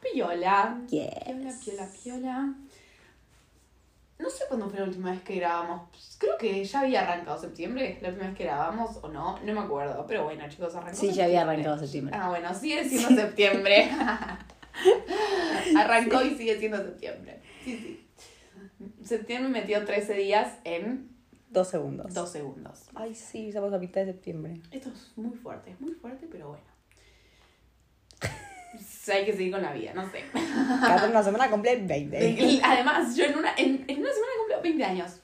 Piola. Yes. Piola, piola, piola. No sé cuándo fue la última vez que grabamos. Creo que ya había arrancado septiembre, la última vez que grabamos, o no, no me acuerdo. Pero bueno, chicos, arrancó Sí, ya había arrancado septiembre. Ah, bueno, sigue siendo septiembre. Arrancó y sigue siendo septiembre. Sí, sí. Septiembre metió 13 días en Dos segundos. 2 segundos. Ay, sí, estamos a mitad de septiembre. Esto es muy fuerte, es muy fuerte, pero bueno. Hay que seguir con la vida, no sé. Cada una semana cumple 20. Y además, yo en una, en, en una semana cumplo 20 años.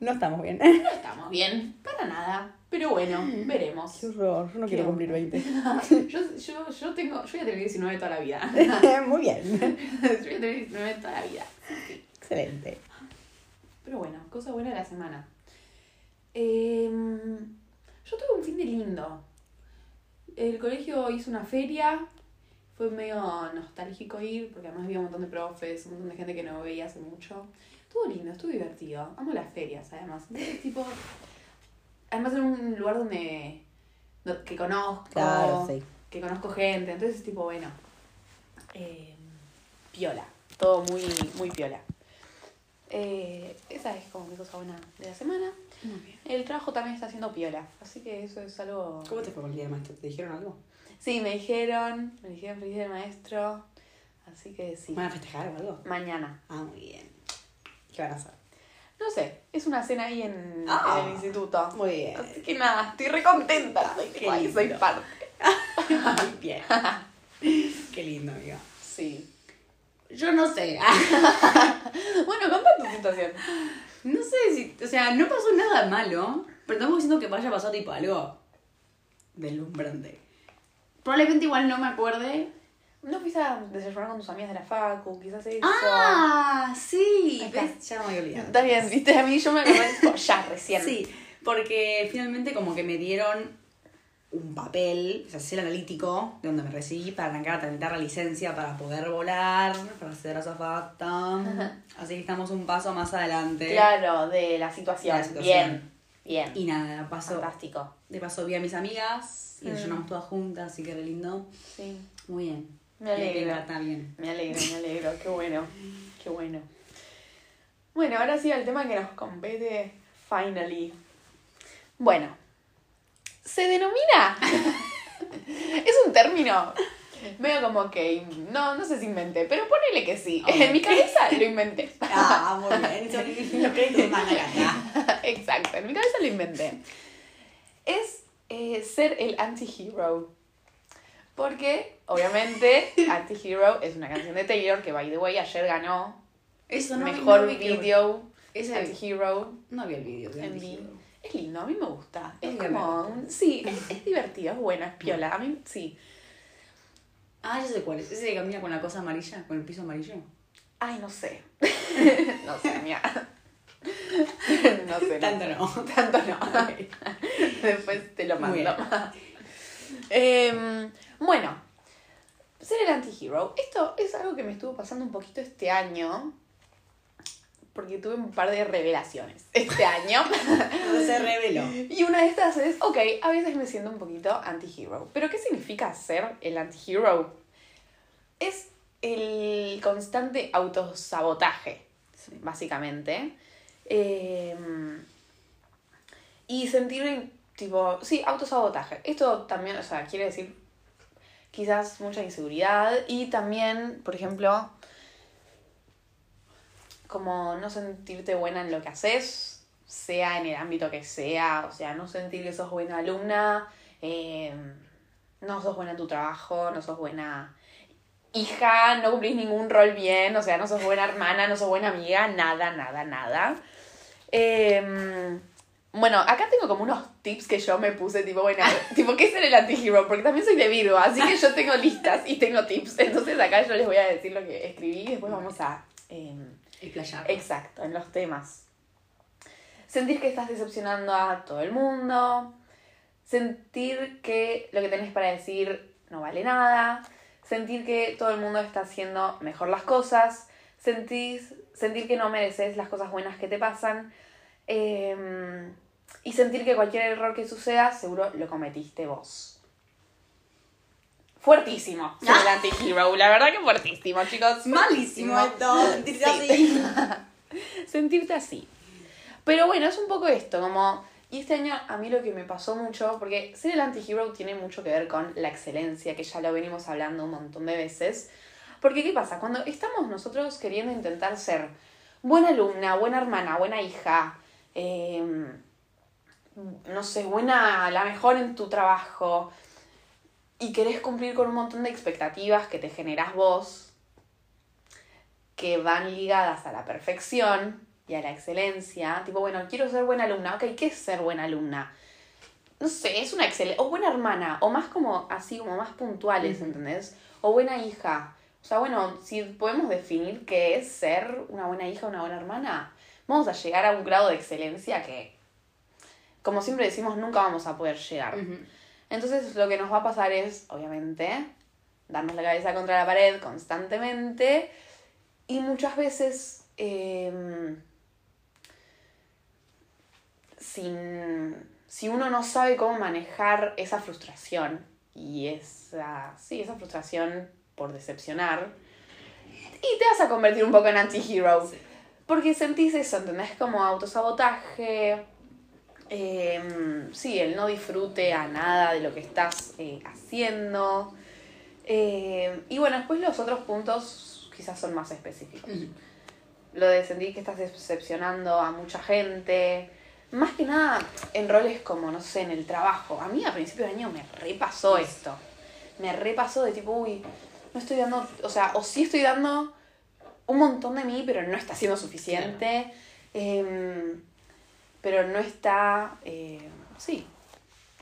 No estamos bien. No estamos bien, para nada. Pero bueno, veremos. Qué horror, yo no ¿Qué quiero cumplir 20. Yo, yo, yo tengo, yo voy a tener 19 toda la vida. Muy bien. Yo voy a tener 19 toda la vida. Sí. Excelente. Pero bueno, cosa buena de la semana. Em, yo tuve un fin de lindo. El colegio hizo una feria. Fue medio nostálgico ir, porque además había un montón de profes, un montón de gente que no veía hace mucho. Estuvo lindo, estuvo divertido. Amo las ferias, además. Entonces, tipo, además en un lugar donde, do- que conozco, Claro, sí. que conozco gente. Entonces, tipo, bueno, em, piola. Todo muy, muy piola. Eh, esa es como mi cosa buena de la semana. Muy bien. El trabajo también está haciendo piola, así que eso es algo... ¿Cómo te fue con el día del maestro? ¿Te dijeron algo? Sí, me dijeron, me dijeron feliz día del maestro, así que sí. ¿Van a festejar o algo? Mañana. Ah, muy bien. ¿Qué van a hacer? No sé, es una cena ahí en, Ah. en el instituto. Muy bien. Así que nada, estoy re contenta. Soy, soy parte. Muy bien. Qué lindo, amiga. Sí. Yo no sé. Bueno, contá tu situación. No sé si. O sea, no pasó nada malo. Pero estamos diciendo que vaya a pasar tipo algo deslumbrante. Probablemente igual no me acuerde. ¿No fuiste a desayunar con tus amigas de la facu? Quizás eso. ¡Ah! Sí. Ahí está. ¿Ves? Ya me había olvidado. Está bien, viste, a mí yo me acordé ya recién. Sí, porque finalmente como que me dieron un papel, o sea, es el analítico, de donde me recibí para arrancar a tramitar la licencia para poder volar, para ser azafata. Así que estamos un paso más adelante. Claro, de la situación. De la situación. Bien, bien. Y nada, paso, Fantástico. de paso vi a mis amigas y Mm. desayunamos todas juntas, así que re lindo. Sí. Muy bien. Me alegro. Está bien. Me alegro, me alegro. Qué bueno. Qué bueno. Bueno, ahora sí al tema que nos compete, finally. Bueno, se denomina. es un término medio como que. No, no sé si inventé, pero ponele que sí. En mi cabeza lo inventé. Ah, muy bien. Son los créditos van acá. Exacto, en mi cabeza lo inventé. Es eh, ser el anti-hero. Porque, obviamente, Anti-Hero es una canción de Taylor que, by the way, ayer ganó Eso no mejor no vi que- video Ese Anti-Hero no vi el video. de Anti-Hero. Es lindo, a mí me gusta. Es como. un- Sí, es, es divertido, es bueno, es piola. A mí sí. Ah, ya sé cuál es. Ese que camina con la cosa amarilla, con el piso amarillo. Ay, no sé. no sé, mía. no sé. Tanto no. Tanto no. Después te lo mando. Em, bueno, ser el anti-hero. Esto es algo que me estuvo pasando un poquito este año. Porque tuve un par de revelaciones este año. Se reveló. Y una de estas es, ok, a veces me siento un poquito anti-hero. Pero ¿qué significa ser el anti-hero? Es el constante autosabotaje, Sí. básicamente. Eh, y sentir, tipo, sí, autosabotaje. Esto también, o sea, quiere decir quizás mucha inseguridad y también, por ejemplo, como no sentirte buena en lo que haces, sea en el ámbito que sea, o sea, no sentir que sos buena alumna, eh, no sos buena en tu trabajo, no sos buena hija, no cumplís ningún rol bien, o sea, no sos buena hermana, no sos buena amiga, nada, nada, nada. Eh, Bueno, acá tengo como unos tips que yo me puse, tipo, bueno, tipo, ¿qué es el anti-hero? Porque también soy de Virgo, así que yo tengo listas y tengo tips. Entonces acá yo les voy a decir lo que escribí y después vamos a... em, Exacto, en los temas. Sentir que estás decepcionando a todo el mundo. Sentir que lo que tenés para decir no vale nada. Sentir que todo el mundo está haciendo mejor las cosas. Sentir, que no mereces las cosas buenas que te pasan. eh, y sentir que cualquier error que suceda, seguro lo cometiste vos. Fuertísimo, ser el anti-hero. La verdad que fuertísimo, chicos. Malísimo esto, sentirse Sí. así. sentirte así. Pero bueno, es un poco esto, como... Y este año a mí lo que me pasó mucho, porque ser el anti-hero tiene mucho que ver con la excelencia, que ya lo venimos hablando un montón de veces. Porque ¿qué pasa? Cuando estamos nosotros queriendo intentar ser buena alumna, buena hermana, buena hija, eh, no sé, buena, la mejor en tu trabajo, y querés cumplir con un montón de expectativas que te generás vos, que van ligadas a la perfección y a la excelencia. Tipo, bueno, quiero ser buena alumna. Ok, ¿qué es ser buena alumna? No sé, es una excelente. O buena hermana. O más como así, como más puntuales. ¿entendés? O buena hija. O sea, bueno, si podemos definir qué es ser una buena hija o una buena hermana, vamos a llegar a un grado de excelencia que, como siempre decimos, nunca vamos a poder llegar. Ujú. Entonces lo que nos va a pasar es, obviamente, darnos la cabeza contra la pared constantemente y muchas veces eh, sin, si uno no sabe cómo manejar esa frustración y esa, sí, esa frustración por decepcionar, y te vas a convertir un poco en anti-hero. Sí. Porque sentís eso, ¿entendés? Como autosabotaje. Eh, sí, el no disfrute a nada de lo que estás eh, haciendo. Eh, y bueno, después los otros puntos quizás son más específicos. Lo de sentir que estás decepcionando a mucha gente. Más que nada en roles como, no sé, en el trabajo. A mí a principio de año me repasó esto. Me repasó de tipo, uy, no estoy dando, o sea, o sí estoy dando un montón de mí, pero no está siendo suficiente. Em, pero no está, eh, sí.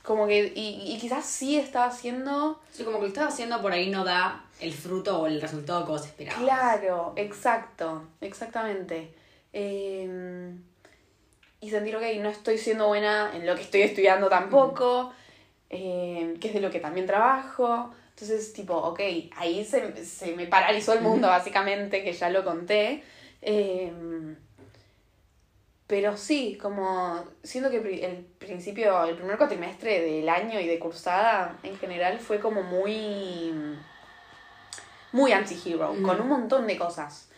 Como que, y, y quizás sí estaba haciendo Sí, como que lo estás haciendo por ahí no da el fruto o el resultado que vos esperabas. Claro, exacto, exactamente. Eh, y sentir, ok, no estoy siendo buena en lo que estoy estudiando tampoco, eh, que es de lo que también trabajo. Entonces, tipo, ok, ahí se, se me paralizó el mundo, básicamente, que ya lo conté. Eh, pero sí, como siento que el principio, el primer cuatrimestre del año y de cursada en general fue como muy muy anti-hero, con un montón de cosas.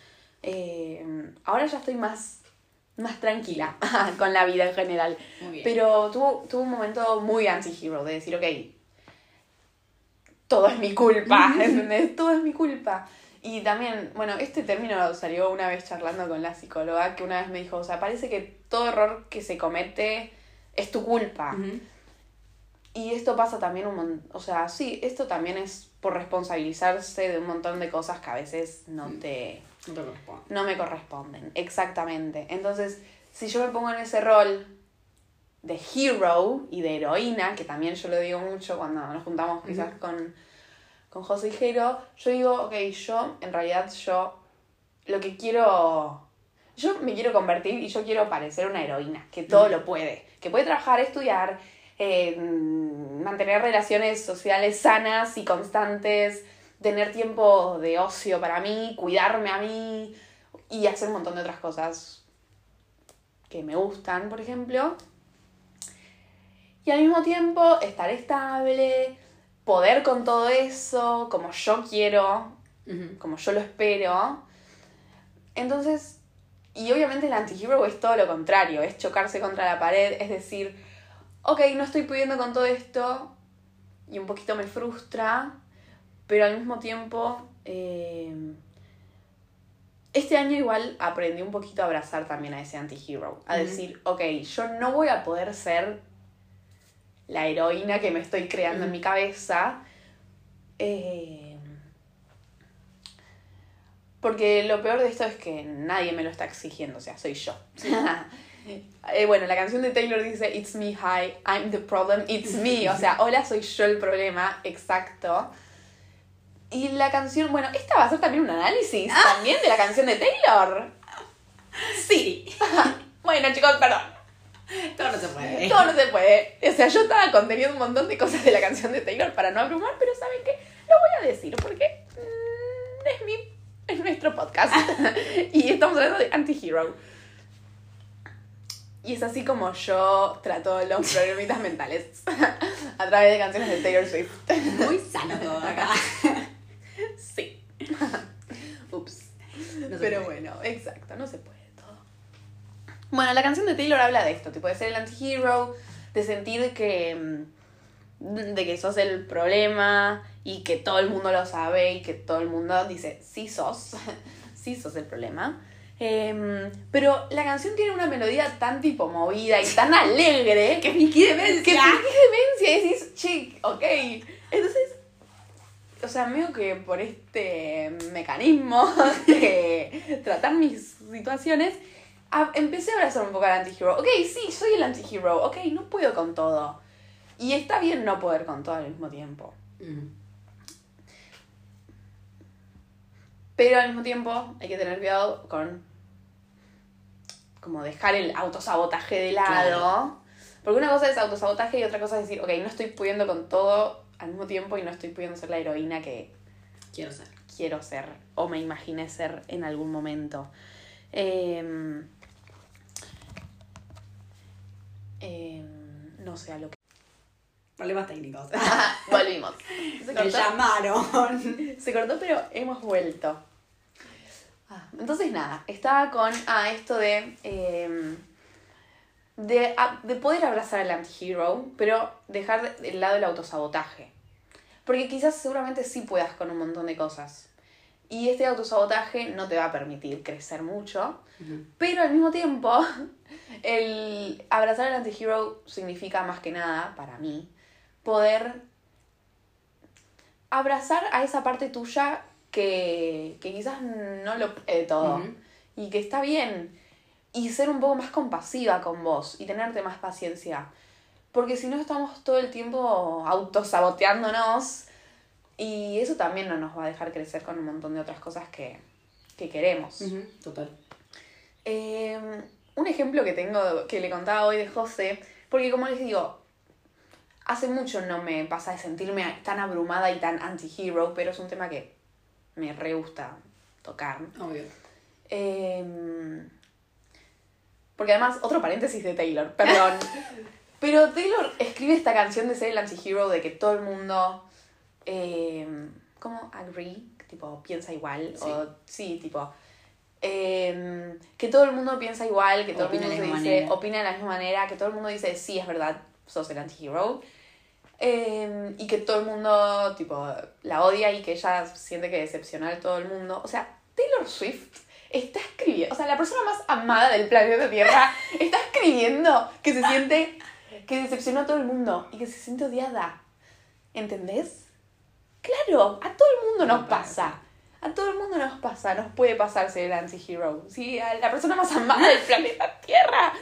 Eh, ahora ya estoy más, más tranquila con la vida en general. Muy bien. Pero tuvo, tuvo un momento muy anti-hero de decir, ok, todo es mi culpa, ¿entendés? Todo es mi culpa. Y también, bueno, este término salió una vez charlando con la psicóloga que una vez me dijo, o sea, parece que todo error que se comete es tu culpa. Y esto pasa también un montón, o sea, sí, esto también es por responsabilizarse de un montón de cosas que a veces no te, No te corresponde. no me corresponden, exactamente. Entonces, si yo me pongo en ese rol de hero y de heroína, que también yo lo digo mucho cuando nos juntamos quizás con, con José y Jero, yo digo, ok, yo, en realidad yo, lo que quiero, yo me quiero convertir y yo quiero parecer una heroína, que todo lo puede, que puede trabajar, estudiar, eh, mantener relaciones sociales sanas y constantes, tener tiempo de ocio para mí, cuidarme a mí y hacer un montón de otras cosas que me gustan, por ejemplo. Y al mismo tiempo estar estable, poder con todo eso, como yo quiero, como yo lo espero. Entonces, y obviamente el anti-hero es todo lo contrario, es chocarse contra la pared, es decir, ok, no estoy pudiendo con todo esto y un poquito me frustra, pero al mismo tiempo, eh, este año igual aprendí un poquito a abrazar también a ese anti-hero, a decir, ok, yo no voy a poder ser la heroína que me estoy creando en mi cabeza. eh, porque lo peor de esto es que nadie me lo está exigiendo, o sea, soy yo. Eh, bueno, la canción de Taylor dice It's me, hi, I'm the problem, it's me. O sea, hola, soy yo el problema, exacto. Y la canción, bueno, esta va a ser también un análisis también de la canción de Taylor. Sí. Bueno, chicos, perdón. Todo no se puede. Todo no se puede. O sea, yo estaba conteniendo un montón de cosas de la canción de Taylor para no abrumar, pero ¿saben qué? Lo voy a decir porque mm, es mi es nuestro podcast. y estamos hablando de Antihero. Y es así como yo trato los problemitas mentales a través de canciones de Taylor Swift. Muy sano todo acá. Sí. Ups. No Pero puede. bueno, exacto, no se puede. Bueno, la canción de Taylor habla de esto, tipo de ser el antihero, de sentir que mm, de que sos el problema y que todo el mundo lo sabe y que todo el mundo dice, sí sos, sí sos el problema. Em, pero la canción tiene una melodía tan tipo movida y tan alegre Que Vicky demencia. que fingís demencia y decís, che, ok. Entonces, o sea, medio que por este mecanismo de tratar mis situaciones, a- empecé a abrazar un poco al antihero. Ok, sí, soy el antihero. Ok, no puedo con todo. Y está bien no poder con todo al mismo tiempo. Mm. Pero al mismo tiempo hay que tener cuidado con como dejar el autosabotaje de lado. Claro. Porque una cosa es autosabotaje y otra cosa es decir, ok, no estoy pudiendo con todo al mismo tiempo y no estoy pudiendo ser la heroína que Quiero ser. quiero ser o me imaginé ser en algún momento. Em, em, no sé a lo que... Problemas técnicos. Volvimos. Se llamaron. Se cortó, pero hemos vuelto. Ah, entonces, nada, estaba con ah, esto de, eh, de, ah, de poder abrazar al antihero, pero dejar de- de lado el autosabotaje. Porque quizás seguramente sí puedas con un montón de cosas. Y este autosabotaje no te va a permitir crecer mucho. Pero al mismo tiempo, el abrazar al antihero significa más que nada, para mí, poder abrazar a esa parte tuya que, que quizás no lo puede todo Ujú. y que está bien y ser un poco más compasiva con vos y tenerte más paciencia porque si no estamos todo el tiempo autosaboteándonos y eso también no nos va a dejar crecer con un montón de otras cosas que, que queremos. Total. Eh, un ejemplo que tengo, que le contaba hoy de José, porque como les digo, hace mucho no me pasa de sentirme tan abrumada y tan anti-hero, pero es un tema que me re gusta tocar. Obvio. Eh, porque además, otro paréntesis de Taylor, perdón. Pero Taylor escribe esta canción de ser el anti-hero, de que todo el mundo, eh, ¿cómo? Agree, tipo, piensa igual. Sí. O, sí, tipo, eh, que todo el mundo piensa igual, que todo Opina el de mundo la dice, manera. opina de la misma manera, que todo el mundo dice, sí, es verdad, sos el anti-hero. Eh, y que todo el mundo, tipo, la odia y que ella siente que decepciona a todo el mundo. O sea, Taylor Swift está escribiendo, o sea, la persona más amada del planeta Tierra está escribiendo que se siente que decepcionó a todo el mundo y que se siente odiada. ¿Entendés? Claro, a todo el mundo nos pasa. A todo el mundo nos pasa, nos puede pasar ser el anti-hero. Sí, a la persona más amada del planeta Tierra.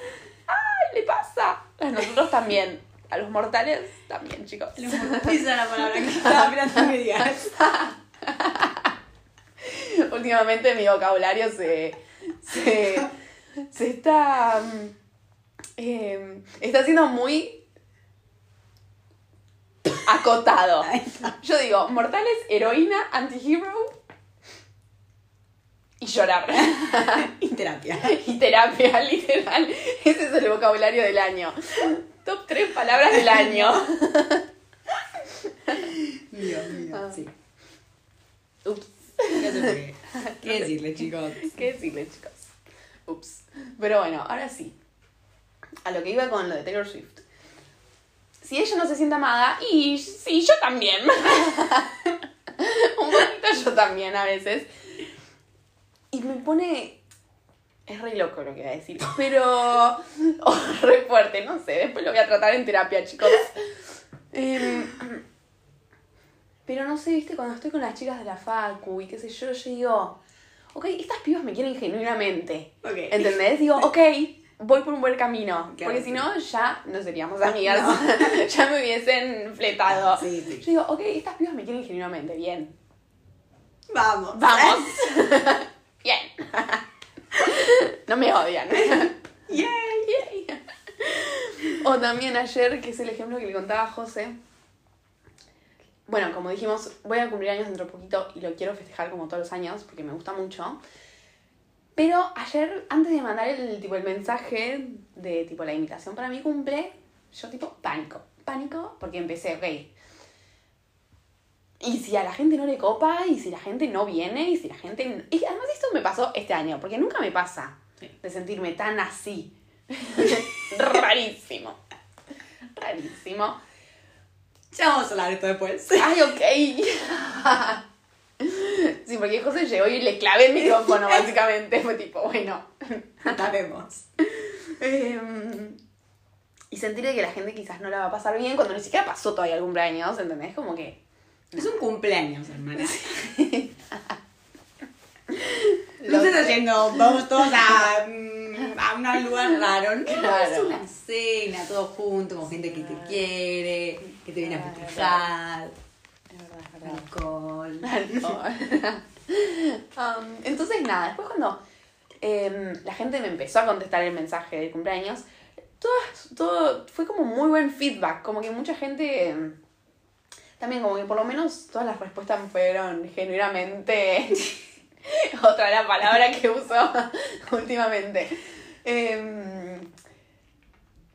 ¡Ay, le pasa! A nosotros también. A los mortales también, chicos. Esa es la palabra que estaba esperando que digas. Últimamente mi vocabulario se, se, se está, mm, eh, está siendo muy acotado. Yo digo, mortales, heroína, antihero y llorar. Y terapia. y terapia, literal. Ese es el vocabulario del año. Top 3 palabras del año. Mío, mío. Ah. Sí. Ups. ¿Qué decirle, chicos? ¿Qué decirle, chicos? Ups. Pero bueno, ahora sí. A lo que iba con lo de Taylor Swift. Si ella no se siente amada, y sí, yo también. Un poquito yo también a veces. Y me pone. Es re loco lo que voy a decir. Pero. o re fuerte, no sé. Después lo voy a tratar en terapia, chicos. Em, pero no sé, viste, cuando estoy con las chicas de la Facu y qué sé yo, yo digo. Ok, estas pibas me quieren genuinamente. Ok. ¿Entendés? Digo, ok, voy por un buen camino. Claro, porque si sí. no, ya no seríamos amigas. ya me hubiesen fletado. Sí, sí. Yo digo, ok, estas pibas me quieren genuinamente. Bien. Vamos. Vamos. Bien. no me odian. Yay. Yay. O también ayer, que es el ejemplo que le contaba a José. Bueno, como dijimos, voy a cumplir años dentro de poquito y lo quiero festejar como todos los años porque me gusta mucho. Pero ayer, antes de mandar el, tipo, el mensaje de tipo la invitación para mi cumple, yo tipo pánico. Pánico porque empecé, ok. Y si a la gente no le copa, y si la gente no viene, y si la gente... Y además esto me pasó este año, porque nunca me pasa de sentirme tan así. Rarísimo. Rarísimo. Ya vamos a hablar de esto después. Ay, ok. Sí, porque José llegó y le clavé el micrófono, básicamente. Fue tipo, bueno. Sabemos. Em, y sentir que la gente quizás no la va a pasar bien cuando ni siquiera pasó todavía el cumpleaños, ¿entendés? Como que. Es un cumpleaños, hermana. Lo No se está sé. yendo, vamos todos a, mm, a un lugar raro. No, Claro. es una cena, todos juntos, con gente que te quiere, que te viene a festejar. Es verdad, es verdad. Alcohol. Um, entonces, nada, después cuando em, la gente me empezó a contestar el mensaje del cumpleaños, todo, todo fue como muy buen feedback, como que mucha gente, em, también como que por lo menos todas las respuestas fueron genuinamente, otra la palabra que uso últimamente, Em,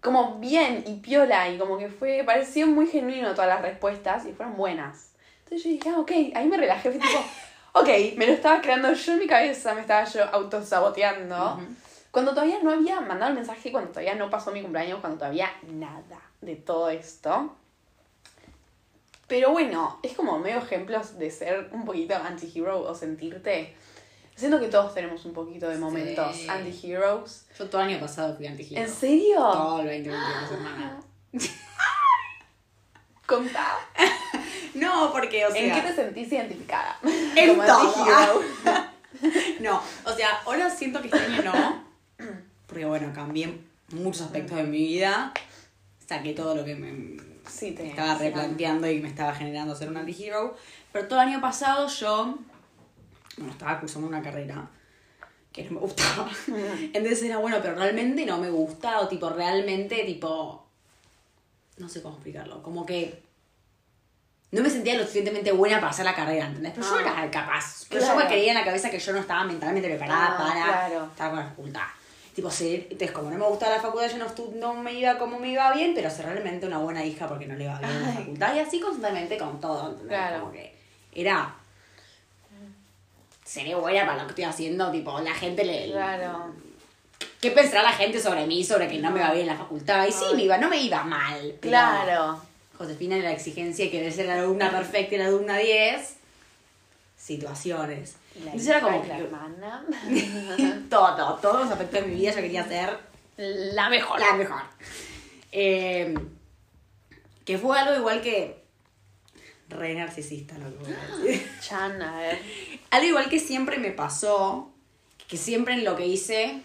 como bien y piola y como que fue, pareció muy genuino todas las respuestas y fueron buenas. Entonces yo dije, ah, ok, ahí me relajé, fue tipo, ok, me lo estaba creando yo en mi cabeza, me estaba yo autosaboteando. Ujú. Cuando todavía no había mandado el mensaje, cuando todavía no pasó mi cumpleaños, cuando todavía nada de todo esto. Pero bueno, es como medio ejemplos de ser un poquito anti-hero o sentirte. Siento que todos tenemos un poquito de momentos Sí. anti-heroes. Yo todo el año pasado fui anti ¿En serio? Todo el 2022, hermana. Contá. No, porque, o sea. ¿En qué te sentís identificada? En todo. No, o sea, ahora siento que este año no. Porque bueno, cambié muchos aspectos de mi vida. Saqué todo lo que me, Sí, te me estaba replanteando y me estaba generando ser un anti-hero. Pero todo el año pasado yo. Bueno, estaba cursando una carrera que no me gustaba. Entonces era bueno, pero realmente no me gusta. O tipo, realmente, tipo. No sé cómo explicarlo. Como que. No me sentía lo suficientemente buena para hacer la carrera, ¿entendés? Pero yo Ah. era capaz. Pero Claro. yo me creía en la cabeza que yo no estaba mentalmente preparada Ah, para claro. estar con la facultad. Tipo, sí, entonces como no me gustaba la facultad, yo no, no me iba como me iba bien, pero ser realmente una buena hija porque no le iba bien en la Ay. facultad. Y así constantemente con todo, ¿entendés? Claro. Como que era... Seré buena para lo que estoy haciendo, tipo, la gente le... Claro. ¿Qué pensará la gente sobre mí, sobre que no me va bien en la facultad? Y sí, Ay. me iba, no me iba mal. pero Claro. Josefina era la exigencia de querer ser la alumna perfecta y la alumna 10. Situaciones. La Entonces era como la que hermana. todo, todos los aspectos de mi vida yo quería ser La mejor. la mejor. Eh, que fue algo igual que. Re narcisista lo que voy a decir. Chan, a ver. algo igual que siempre me pasó, que siempre en lo que hice.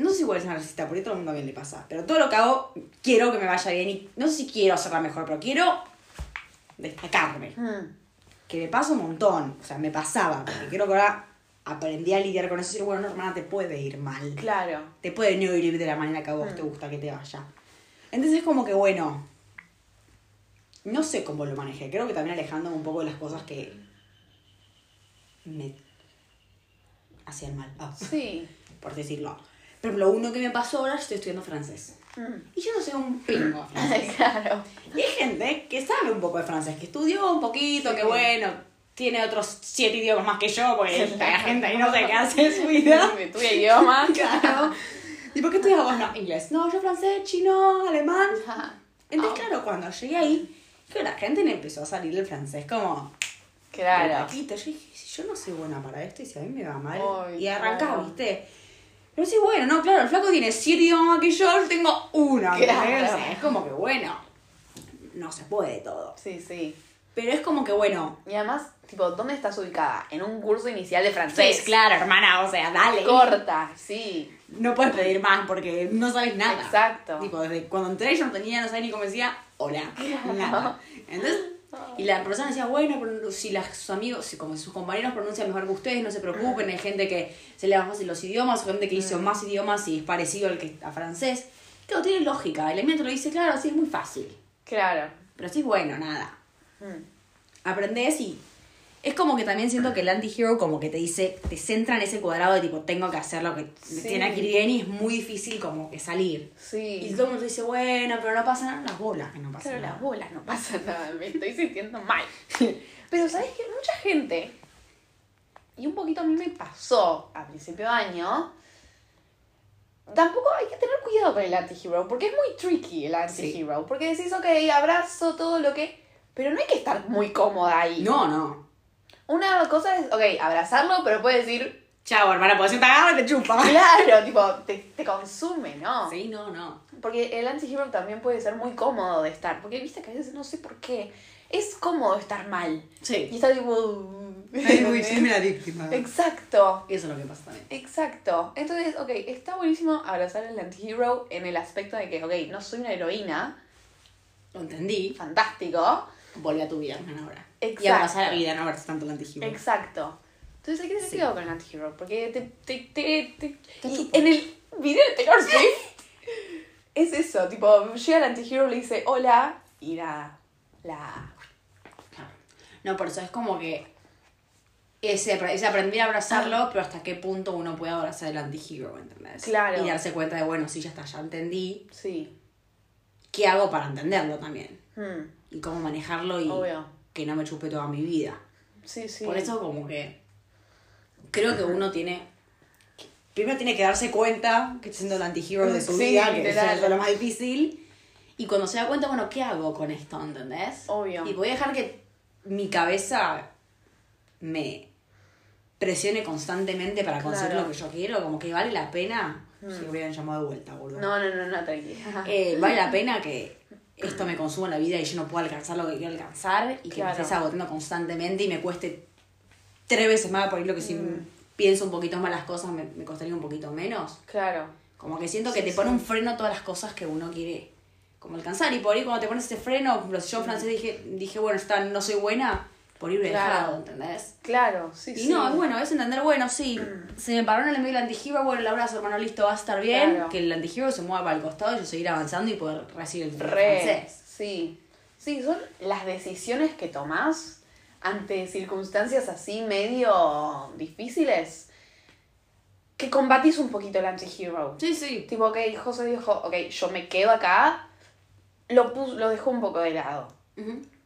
No sé si igual es narcisista, porque a todo el mundo bien le pasa. Pero todo lo que hago, quiero que me vaya bien. Y no sé si quiero hacerla mejor, pero quiero destacarme. Mm, Que me pasa un montón. O sea, me pasaba. Porque creo que ahora aprendí a lidiar con eso y decir, bueno, no, hermana, te puede ir mal Claro. te puede no ir de la manera que a vos te gusta que te vaya. Entonces es como que bueno, no sé cómo lo manejé, creo que también alejándome un poco de las cosas que me hacían mal, ah, Sí. por decirlo. Pero lo uno que me pasó ahora, yo estoy estudiando francés. Mm. Y yo no sé un pingo de francés. claro. Y hay gente que sabe un poco de francés, que estudió un poquito, Sí. que bueno, tiene otros siete idiomas más que yo, porque la gente ahí no sé qué hace en su vida. Me tuve idioma. Claro. ¿Y por qué estudias vos? No, inglés. No, yo francés, chino, alemán. Entonces, Ah. claro, cuando llegué ahí, que la gente le empezó a salir el francés como... Claro. Yo dije, yo no soy buena para esto y si a mí me va mal. Ay, y arrancás, claro. ¿viste? Pero sí, bueno, no, claro, el flaco tiene siete idiomas que yo, yo tengo. ¿entendés? Claro. O sea, es como que, bueno, no se puede todo. Sí, sí. Pero es como que, bueno, Y además, tipo, ¿dónde estás ubicada? En un curso inicial de francés. sí, claro, hermana, o sea, dale. Corta, sí. No puedes pedir más porque no sabes nada. Exacto. Tipo, desde cuando entré yo no tenía, no sabía ni cómo decía hola. Nada. Entonces, y la persona decía, bueno, si las, sus amigos, si como sus compañeros pronuncian mejor que ustedes, no se preocupen, hay gente que se le va fácil los idiomas, o gente que hizo más idiomas y es parecido al que a francés. Claro, tiene lógica. El elemento lo dice, claro, sí, es muy fácil. Claro. Pero sí, bueno, nada. Mm. Aprendés y es como que también siento que el anti-hero como que te dice, te centra en ese cuadrado de tipo, tengo que hacer lo que Sí. tiene que ir bien y es muy difícil como que salir. Y Sí. todo el mundo dice, bueno, pero no pasa nada, las bolas que no pasa Pero nada. las bolas no pasa nada, me estoy sintiendo mal. Pero sabes que mucha gente, y un poquito a mí me pasó a principio de año, tampoco hay que tener cuidado con el anti-hero, porque es muy tricky el anti-hero. Porque decís, ok, abrazo todo lo que... Pero no hay que estar muy cómoda ahí. No, no. Una cosa es, ok, abrazarlo, pero puede decir, Chao, hermana, pues te agarra y te chupa. claro, tipo, te, te consume, ¿no? Sí, no, no. Porque el anti-hero también puede ser muy cómodo de estar. Porque viste que a veces no sé por qué. Es cómodo estar mal. Y Sí. está tipo. Ay, la víctima. Exacto. Eso es lo que pasa también. Exacto. Entonces, ok, está buenísimo abrazar al anti-hero en el aspecto de que, ok, no soy una heroína. Lo entendí. Fantástico. Volví a tu vida, ahora. Y Exacto. abrazar la vida, no abrazar tanto el anti Exacto. Entonces hay que tener cuidado con el anti-hero. Porque te. te, te, te- y en el video de Taylor Swift. es eso. Tipo, llega el anti-hero le dice hola. Y la. La. No, por eso es como que ese, ese aprender a abrazarlo, pero hasta qué punto uno puede abrazar el anti-hero, ¿entendés? Claro. Y darse cuenta de, bueno, sí, ya está, ya entendí. Sí. ¿Qué hago para entenderlo también? Hmm. Y cómo manejarlo y Obvio. que no me chupe toda mi vida. Sí, sí. Por eso como que creo que uno tiene... Primero tiene que darse cuenta que está siendo el anti-hero de su Sí, vida, que es lo más difícil. Y cuando se da cuenta, bueno, ¿qué hago con esto? ¿Entendés? Obvio. Y voy a dejar que mi cabeza me presione constantemente para conseguir Claro. lo que yo quiero, como que vale la pena. Si hubieran llamado de vuelta, boludo. No, no, no, no, tranquila. Eh, vale la pena que esto me consuma la vida y yo no pueda alcanzar lo que quiero alcanzar y que me estés agotando constantemente y me cueste tres veces más por ahí lo que si Mm. pienso un poquito más las cosas me, me costaría un poquito menos. Claro. Como que siento que Sí, te pone sí. un freno a todas las cosas que uno quiere como alcanzar. Y por ahí cuando te pones ese freno, yo francés dije, dije bueno, está, no soy buena, por hubiera Claro. dejado, ¿entendés? Claro, sí, Y sí. no, es bueno, es entender, bueno, sí, se me paró en el medio del antihero, bueno, el abrazo, hermano, listo, va a estar bien, Claro. que el antihero se mueva para el costado y yo seguir avanzando y poder recibir el Re. francés. Sí. Sí, son las decisiones que tomás ante circunstancias así medio difíciles que combatís un poquito el anti-hero. Sí, sí. Tipo, ok, José dijo, ok, yo me quedo acá, lo, pus- lo dejó un poco de lado.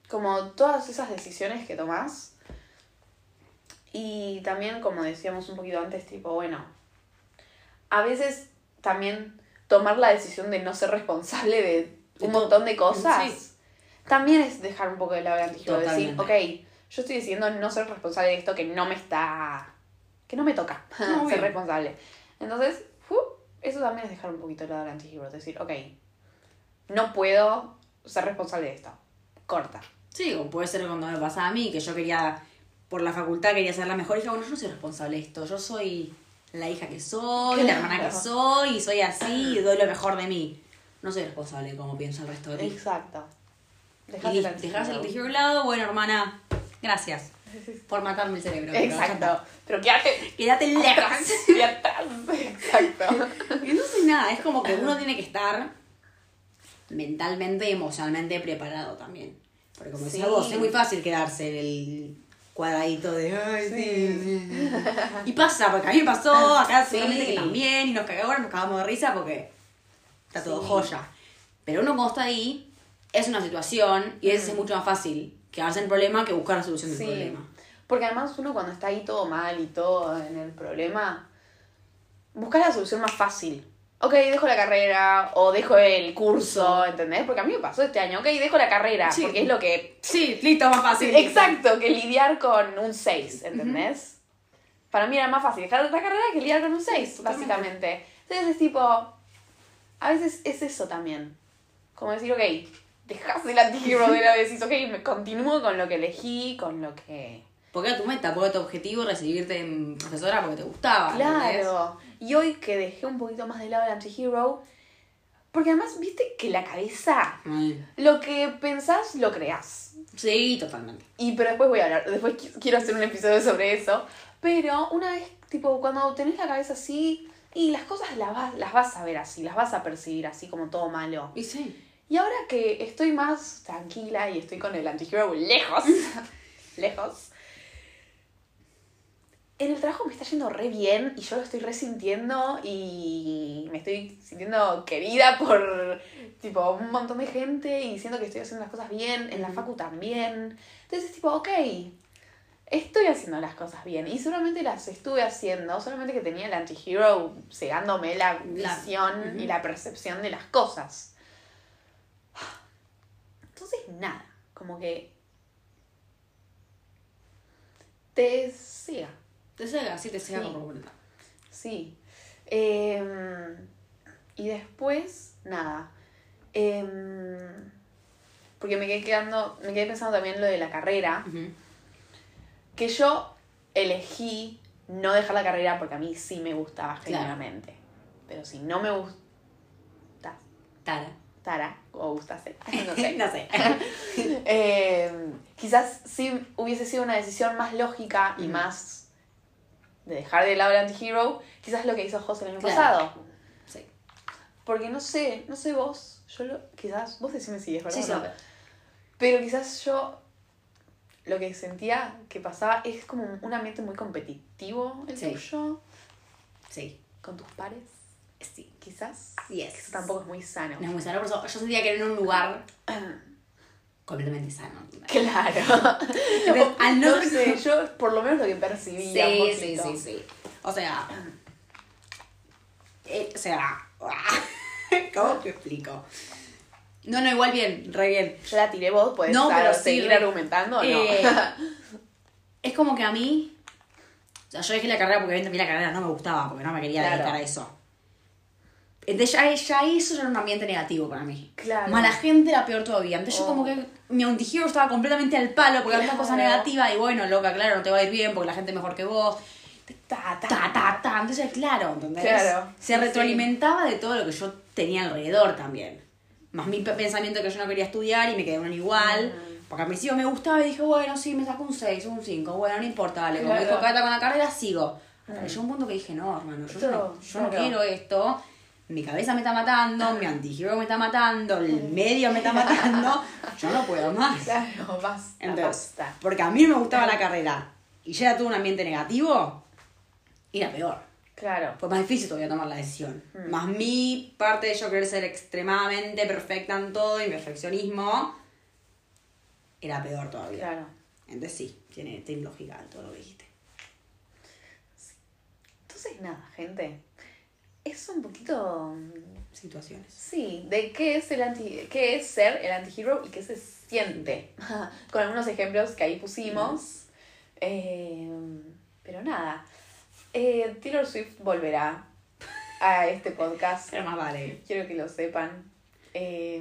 Como todas esas decisiones que tomás. Y también, como decíamos un poquito antes, tipo, bueno, a veces también tomar la decisión de no ser responsable de un montón de cosas, Sí. también es dejar un poco de lado el antigiro, decir, ok, yo estoy diciendo no ser responsable de esto que no me está, que no me toca ser responsable. Entonces, eso también es dejar un poquito de lado el antigiro, decir, ok, no puedo ser responsable de esto. Corta. Sí, o puede ser cuando me pasaba a mí, que yo quería, por la facultad quería ser la mejor hija, bueno, yo no soy responsable de esto, yo soy la hija que soy, la hermana que soy, y soy así, y doy lo mejor de mí. No soy responsable de cómo piensa el resto de ti. Exacto. Y Dejás el tejido a un lado, bueno, hermana, gracias por matarme el cerebro. Exacto. Pero quédate Quédate lejos. y atrás. Exacto. Entonces, nada, es como que uno tiene que estar mentalmente y emocionalmente preparado también. Porque como decías Sí. vos, es muy fácil quedarse en el cuadradito de ay, sí. Y pasa, porque a mí me pasó, acá seguramente que también, y nos cagamos, nos cagamos de risa porque está todo joya. Pero uno cuando está ahí, es una situación y es mucho más fácil quedarse en el problema que buscar la solución del problema. Porque además uno cuando está ahí todo mal y todo en el problema, busca la solución más fácil. Ok, dejo la carrera o dejo el curso, ¿entendés? Porque a mí me pasó este año, ok, dejo la carrera, Sí. porque es lo que... Sí, listo, más fácil. Exacto, que lidiar con un 6, ¿entendés? Para mí era más fácil dejar la carrera que lidiar con un 6, Totalmente. básicamente. Entonces es tipo, a veces es eso también. Como decir, ok, dejas el antihero de la vez y decís, ok, me continúo con lo que elegí, con lo que... Porque era tu meta, porque tu objetivo recibirte en profesora porque te gustaba. Claro. Y hoy que dejé un poquito más de lado el antihero, porque además, viste que la cabeza, Ay. lo que pensás, lo creás. Sí, totalmente. Y pero después voy a hablar, después qui- quiero hacer un episodio sobre eso. Pero una vez, tipo, cuando tenés la cabeza así, y las cosas las vas, las vas a ver así, las vas a percibir así como todo malo. Y sí. Y ahora que estoy más tranquila y estoy con el antihero lejos, lejos, en el trabajo me está yendo re bien y yo lo estoy resintiendo y me estoy sintiendo querida por tipo un montón de gente y siento que estoy haciendo las cosas bien, en la facu también. Entonces tipo, ok, estoy haciendo las cosas bien y seguramente las estuve haciendo, solamente que tenía el antihero cegándome la La- visión y la percepción de las cosas. Entonces, nada, como que te ciega. Te cega, sí, te cega Sí. por completo. Sí. Em, y después, nada. Em, porque me quedé quedando, me quedé pensando también lo de la carrera. Que yo elegí no dejar la carrera porque a mí sí me gustaba Claro. genuinamente. Pero si no me gustara, Tara. o gustase, no sé. no sé. Eh, quizás sí hubiese sido una decisión más lógica y más de dejar de lado el antihero, quizás lo que hizo José el año Claro. pasado. Sí. Porque no sé, no sé vos, yo lo, quizás, vos decime si es verdad. Sí, sí, o no. Pero quizás yo lo que sentía que pasaba es como un ambiente muy competitivo el Sí. tuyo, Sí. con tus pares, Sí. quizás. Yes. Eso tampoco es muy sano. No es muy sano, por eso yo sentía que era en un lugar completamente sano. Claro. Entonces, al no- no sé, yo por lo menos lo que percibía. un Sí, sí, sí, sí. O sea. eh, o sea. ¿Cómo te explico? No, no, igual bien, re bien. Yo la tiré vos, puedes No, pero sí, seguir re- argumentando o no. Eh, es como que a mí. O sea, yo dejé la carrera porque a mí la carrera no me gustaba, porque no me quería Claro. dedicar a eso. Entonces ya, ya eso ya era un ambiente negativo para mí. Claro. Más la gente era peor todavía. Entonces yo Oh. como que mi antihero estaba completamente al palo porque había Claro. una cosa negativa y bueno, loca, claro, no te va a ir bien porque la gente es mejor que vos. Ta, ta, Ta, ta, ta. Entonces, claro, ¿entendés? Claro, Se sí, retroalimentaba de todo lo que yo tenía alrededor también. Más mi pe- pensamiento que yo no quería estudiar y me quedé en un igual. Ujú. Porque al principio me gustaba y dije, bueno, sí, me saco un 6 un 5. Bueno, no importa, dale. Como Claro. dijo Cata con la carrera, sigo. Hasta que Mm. llegó un punto que dije, no, hermano, yo, Esto, no, yo no quiero esto. Mi cabeza me está matando, mi antihero me está matando, el medio me está matando. Yo no puedo más. Claro, basta, Entonces, basta. porque a mí me gustaba la carrera y ya tuve un ambiente negativo, era peor. Claro. Fue más difícil todavía tomar la decisión. Mm. Más mi parte de yo querer ser extremadamente perfecta en todo y mi perfeccionismo era peor todavía. Claro. Entonces sí, tiene, tiene lógica todo lo que dijiste. Entonces, nada, gente. Es un poquito. Situaciones. Sí, de qué es el anti. qué es ser el antihero y qué se siente. Con algunos ejemplos que ahí pusimos. Eh, pero nada. Eh, Taylor Swift volverá a este podcast. Pero más vale. Quiero que lo sepan. Eh,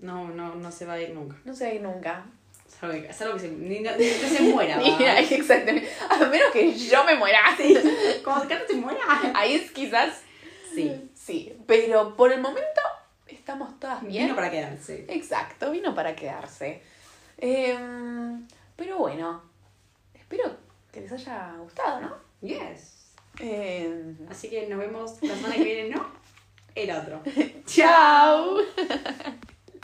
No, no, no se va a ir nunca. no se va a ir nunca. Es algo que, que se, ni, no- ni que se muera. Mira, exactamente. A menos que yo me muera. Como que no se muera. Ahí es quizás. Sí. Sí. Pero por el momento estamos todas bien. Vino para quedarse. Exacto, vino para quedarse. Em, pero bueno, espero que les haya gustado, ¿no? Yes. Em, Así que nos vemos la semana que viene, ¿no? El otro. chao.